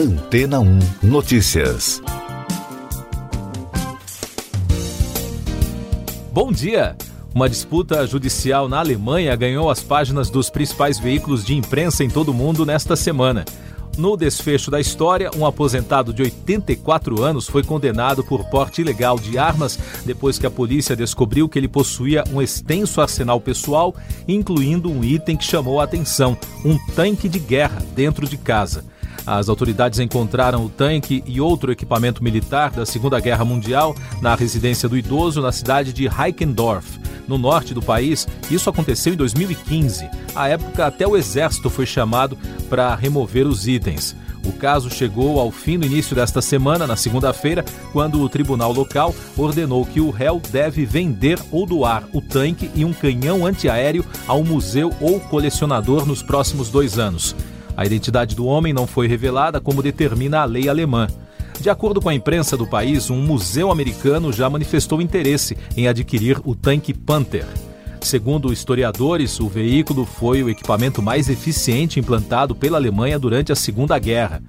Antena 1 Notícias. Bom dia! Uma disputa judicial na Alemanha ganhou as páginas dos principais veículos de imprensa em todo o mundo nesta semana. No desfecho da história, um aposentado de 84 anos foi condenado por porte ilegal de armas depois que a polícia descobriu que ele possuía um extenso arsenal pessoal, incluindo um item que chamou a atenção: um tanque de guerra dentro de casa. As autoridades encontraram o tanque e outro equipamento militar da Segunda Guerra Mundial na residência do idoso na cidade de Heikendorf, no norte do país. Isso aconteceu em 2015. À época, até o exército foi chamado para remover os itens. O caso chegou ao fim no início desta semana, na segunda-feira, quando o tribunal local ordenou que o réu deve vender ou doar o tanque e um canhão antiaéreo ao museu ou colecionador nos próximos dois anos. A identidade do homem não foi revelada, como determina a lei alemã. De acordo com a imprensa do país, um museu americano já manifestou interesse em adquirir o tanque Panther. Segundo historiadores, o veículo foi o equipamento mais eficiente implantado pela Alemanha durante a Segunda Guerra.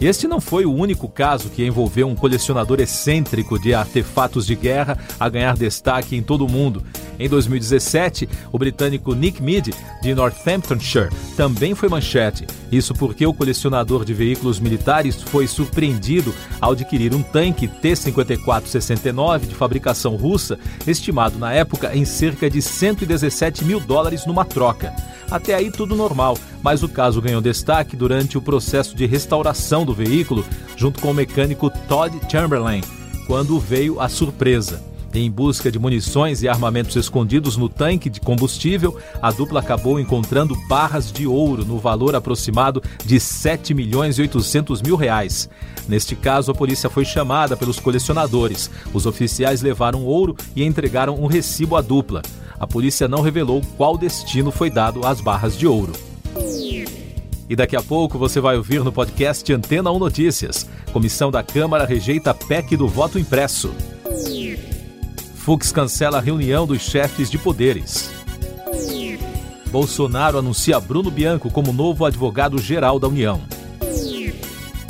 Este não foi o único caso que envolveu um colecionador excêntrico de artefatos de guerra a ganhar destaque em todo o mundo. Em 2017, o britânico Nick Mead, de Northamptonshire, também foi manchete. Isso porque o colecionador de veículos militares foi surpreendido ao adquirir um tanque T-54-69 de fabricação russa, estimado na época em cerca de 117 mil dólares numa troca. Até aí tudo normal, mas o caso ganhou destaque durante o processo de restauração do veículo, junto com o mecânico Todd Chamberlain, quando veio a surpresa. Em busca de munições e armamentos escondidos no tanque de combustível, a dupla acabou encontrando barras de ouro no valor aproximado de 7 milhões e 800 mil reais. Neste caso, a polícia foi chamada pelos colecionadores. Os oficiais levaram ouro e entregaram um recibo à dupla a polícia não revelou qual destino foi dado às barras de ouro. E daqui a pouco você vai ouvir no podcast Antena 1 Notícias. Comissão da Câmara rejeita PEC do voto impresso. Fux cancela a reunião dos chefes de poderes. Bolsonaro anuncia Bruno Bianco como novo advogado-geral da União.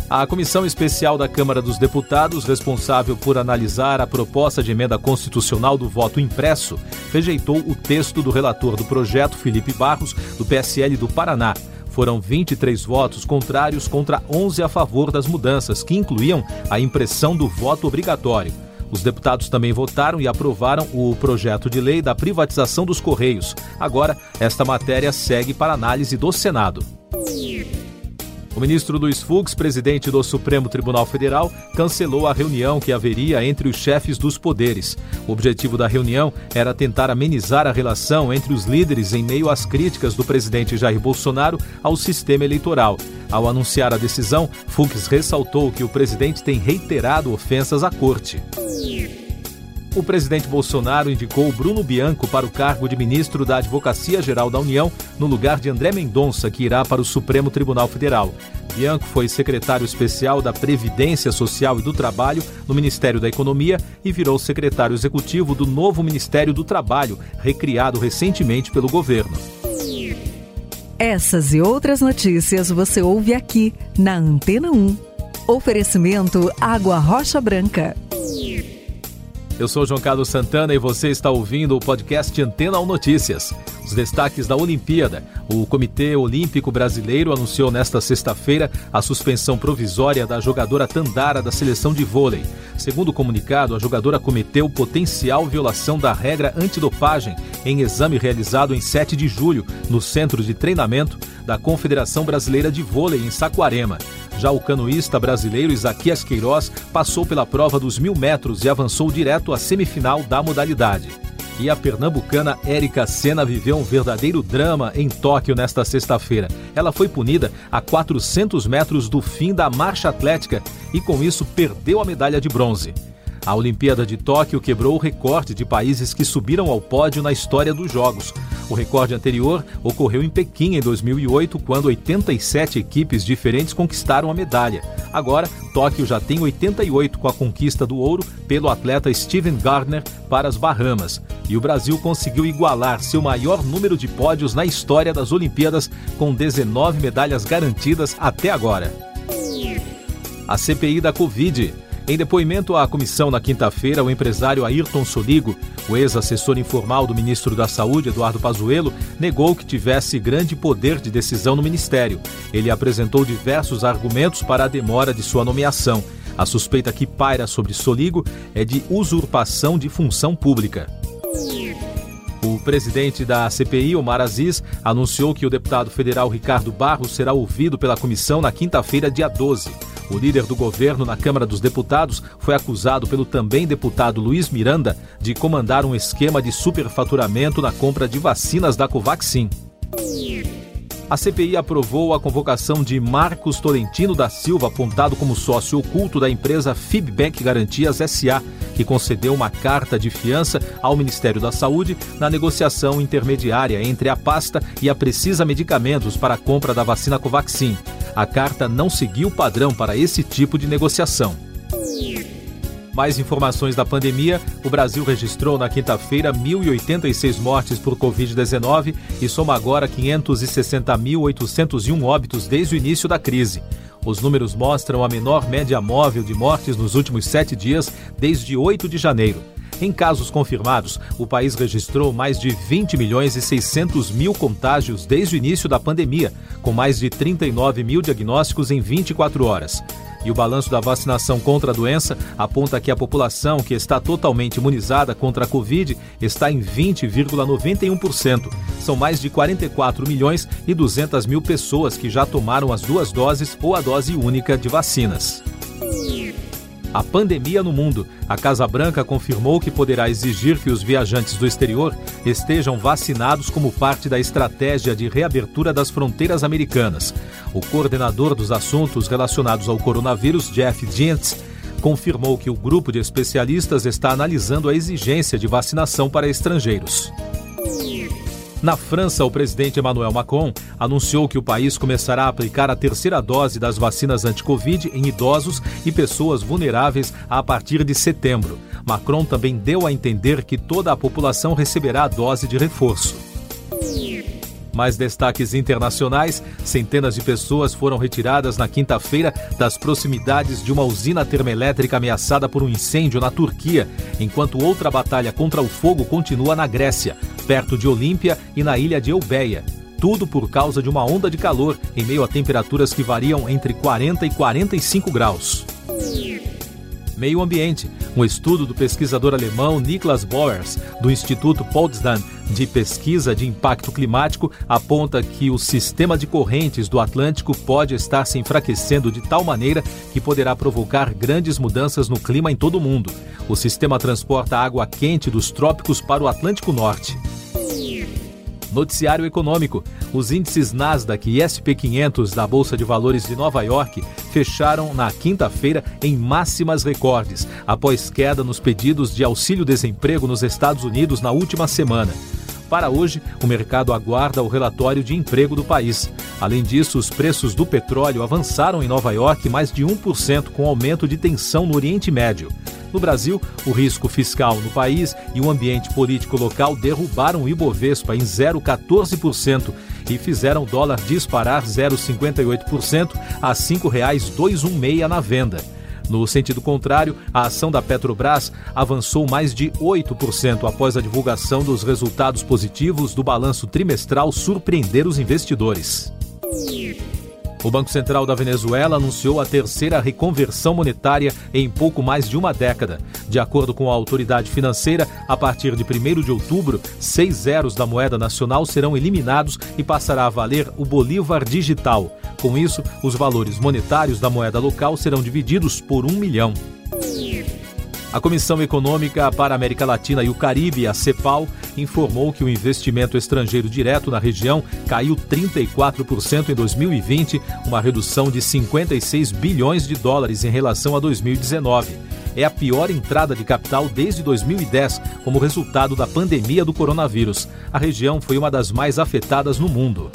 A Comissão Especial da Câmara dos Deputados, responsável por analisar a proposta de emenda constitucional do voto impresso, rejeitou o texto do relator do projeto, Felipe Barros, do PSL do Paraná. Foram 23 votos contrários contra 11 a favor das mudanças, que incluíam a impressão do voto obrigatório. Os deputados também votaram e aprovaram o projeto de lei da privatização dos Correios. Agora, esta matéria segue para análise do Senado. O ministro Luiz Fux, presidente do Supremo Tribunal Federal, cancelou a reunião que haveria entre os chefes dos poderes. O objetivo da reunião era tentar amenizar a relação entre os líderes em meio às críticas do presidente Jair Bolsonaro ao sistema eleitoral. Ao anunciar a decisão, Fux ressaltou que o presidente tem reiterado ofensas à corte. O presidente Bolsonaro indicou Bruno Bianco para o cargo de ministro da Advocacia Geral da União, no lugar de André Mendonça, que irá para o Supremo Tribunal Federal. Bianco foi secretário especial da Previdência Social e do Trabalho no Ministério da Economia e virou secretário executivo do novo Ministério do Trabalho, recriado recentemente pelo governo. Essas e outras notícias você ouve aqui na Antena 1. Oferecimento Água Rocha Branca. Eu sou João Carlos Santana e você está ouvindo o podcast Antena 1 Notícias. Os destaques da Olimpíada. O Comitê Olímpico Brasileiro anunciou nesta sexta-feira a suspensão provisória da jogadora Tandara da seleção de vôlei. Segundo o comunicado, a jogadora cometeu potencial violação da regra antidopagem em exame realizado em 7 de julho no Centro de Treinamento da Confederação Brasileira de Vôlei em Saquarema. Já o canoísta brasileiro Isaquias Queiroz passou pela prova dos mil metros e avançou direto à semifinal da modalidade. E a pernambucana Érica Senna viveu um verdadeiro drama em Tóquio nesta sexta-feira. Ela foi punida a 400 metros do fim da marcha atlética e, com isso, perdeu a medalha de bronze. A Olimpíada de Tóquio quebrou o recorde de países que subiram ao pódio na história dos Jogos. O recorde anterior ocorreu em Pequim em 2008, quando 87 equipes diferentes conquistaram a medalha. Agora, Tóquio já tem 88 com a conquista do ouro pelo atleta Steven Gardner para as Bahamas. E o Brasil conseguiu igualar seu maior número de pódios na história das Olimpíadas, com 19 medalhas garantidas até agora. A CPI da Covid. Em depoimento à comissão na quinta-feira, o empresário Ayrton Soligo, o ex-assessor informal do ministro da Saúde, Eduardo Pazuello, negou que tivesse grande poder de decisão no ministério. Ele apresentou diversos argumentos para a demora de sua nomeação. A suspeita que paira sobre Soligo é de usurpação de função pública. O presidente da CPI, Omar Aziz, anunciou que o deputado federal Ricardo Barros será ouvido pela comissão na quinta-feira, dia 12. O líder do governo na Câmara dos Deputados foi acusado pelo também deputado Luiz Miranda de comandar um esquema de superfaturamento na compra de vacinas da Covaxin. A CPI aprovou a convocação de Marcos Tolentino da Silva, apontado como sócio oculto da empresa Fibbank Garantias SA, que concedeu uma carta de fiança ao Ministério da Saúde na negociação intermediária entre a pasta e a Precisa Medicamentos para a compra da vacina Covaxin. A carta não seguiu o padrão para esse tipo de negociação. Mais informações da pandemia: o Brasil registrou na quinta-feira 1.086 mortes por Covid-19 e soma agora 560.801 óbitos desde o início da crise. Os números mostram a menor média móvel de mortes nos últimos sete dias, desde 8 de janeiro. Em casos confirmados, o país registrou mais de 20 milhões e 600 mil contágios desde o início da pandemia, com mais de 39 mil diagnósticos em 24 horas. E o balanço da vacinação contra a doença aponta que a população que está totalmente imunizada contra a Covid está em 20,91%. São mais de 44 milhões e 200 mil pessoas que já tomaram as duas doses ou a dose única de vacinas a pandemia no mundo, a Casa Branca confirmou que poderá exigir que os viajantes do exterior estejam vacinados como parte da estratégia de reabertura das fronteiras americanas. O coordenador dos assuntos relacionados ao coronavírus, Jeff Zients, confirmou que o grupo de especialistas está analisando a exigência de vacinação para estrangeiros. Na França, o presidente Emmanuel Macron anunciou que o país começará a aplicar a terceira dose das vacinas anti-Covid em idosos e pessoas vulneráveis a partir de setembro. Macron também deu a entender que toda a população receberá a dose de reforço. Mais destaques internacionais: centenas de pessoas foram retiradas na quinta-feira das proximidades de uma usina termoelétrica ameaçada por um incêndio na Turquia, enquanto outra batalha contra o fogo continua na Grécia, perto de Olímpia e na ilha de Eubeia. Tudo por causa de uma onda de calor em meio a temperaturas que variam entre 40 e 45 graus. Meio Ambiente. Um estudo do pesquisador alemão Niklas Boers, do Instituto Potsdam de Pesquisa de Impacto Climático, aponta que o sistema de correntes do Atlântico pode estar se enfraquecendo de tal maneira que poderá provocar grandes mudanças no clima em todo o mundo. O sistema transporta água quente dos trópicos para o Atlântico Norte. Noticiário Econômico. Os índices Nasdaq e SP 500 da Bolsa de Valores de Nova York fecharam na quinta-feira em máximas recordes, após queda nos pedidos de auxílio-desemprego nos Estados Unidos na última semana. Para hoje, o mercado aguarda o relatório de emprego do país. Além disso, os preços do petróleo avançaram em Nova York mais de 1%, com aumento de tensão no Oriente Médio. No Brasil, o risco fiscal no país e o ambiente político local derrubaram o Ibovespa em 0,14% e fizeram o dólar disparar 0,58% a R$ 5,216 na venda. No sentido contrário, a ação da Petrobras avançou mais de 8% após a divulgação dos resultados positivos do balanço trimestral surpreender os investidores. O Banco Central da Venezuela anunciou a terceira reconversão monetária em pouco mais de uma década. De acordo com a autoridade financeira, a partir de 1 de outubro, seis zeros da moeda nacional serão eliminados e passará a valer o Bolívar Digital. Com isso, os valores monetários da moeda local serão divididos por um milhão. A Comissão Econômica para a América Latina e o Caribe, a CEPAL, informou que o investimento estrangeiro direto na região caiu 34% em 2020, uma redução de 56 bilhões de dólares em relação a 2019. É a pior entrada de capital desde 2010, como resultado da pandemia do coronavírus. A região foi uma das mais afetadas no mundo.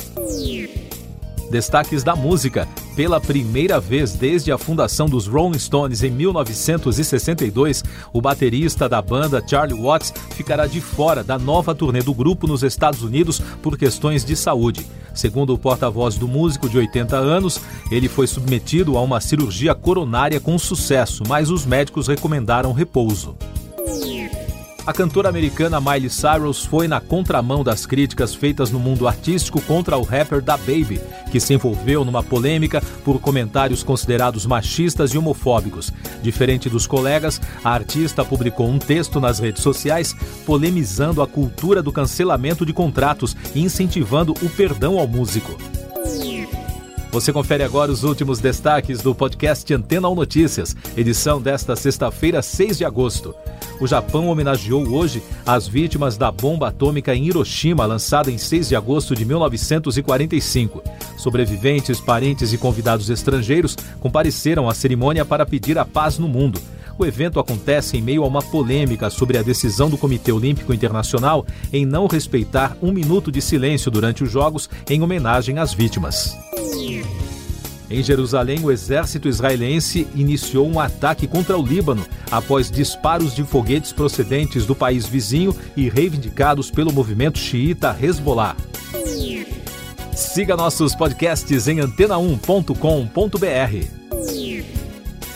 Destaques da música. Pela primeira vez desde a fundação dos Rolling Stones em 1962, o baterista da banda, Charlie Watts, ficará de fora da nova turnê do grupo nos Estados Unidos por questões de saúde. Segundo o porta-voz do músico de 80 anos, ele foi submetido a uma cirurgia coronária com sucesso, mas os médicos recomendaram repouso. A cantora americana Miley Cyrus foi na contramão das críticas feitas no mundo artístico contra o rapper Da Baby, que se envolveu numa polêmica por comentários considerados machistas e homofóbicos. Diferente dos colegas, a artista publicou um texto nas redes sociais polemizando a cultura do cancelamento de contratos e incentivando o perdão ao músico. Você confere agora os últimos destaques do podcast Antena 1 Notícias, edição desta sexta-feira, 6 de agosto o Japão homenageou hoje as vítimas da bomba atômica em Hiroshima, lançada em 6 de agosto de 1945. Sobreviventes, parentes e convidados estrangeiros compareceram à cerimônia para pedir a paz no mundo. O evento acontece em meio a uma polêmica sobre a decisão do Comitê Olímpico Internacional em não respeitar um minuto de silêncio durante os Jogos em homenagem às vítimas. Em Jerusalém, o exército israelense iniciou um ataque contra o Líbano após disparos de foguetes procedentes do país vizinho e reivindicados pelo movimento xiita Hezbollah. Siga nossos podcasts em antena1.com.br.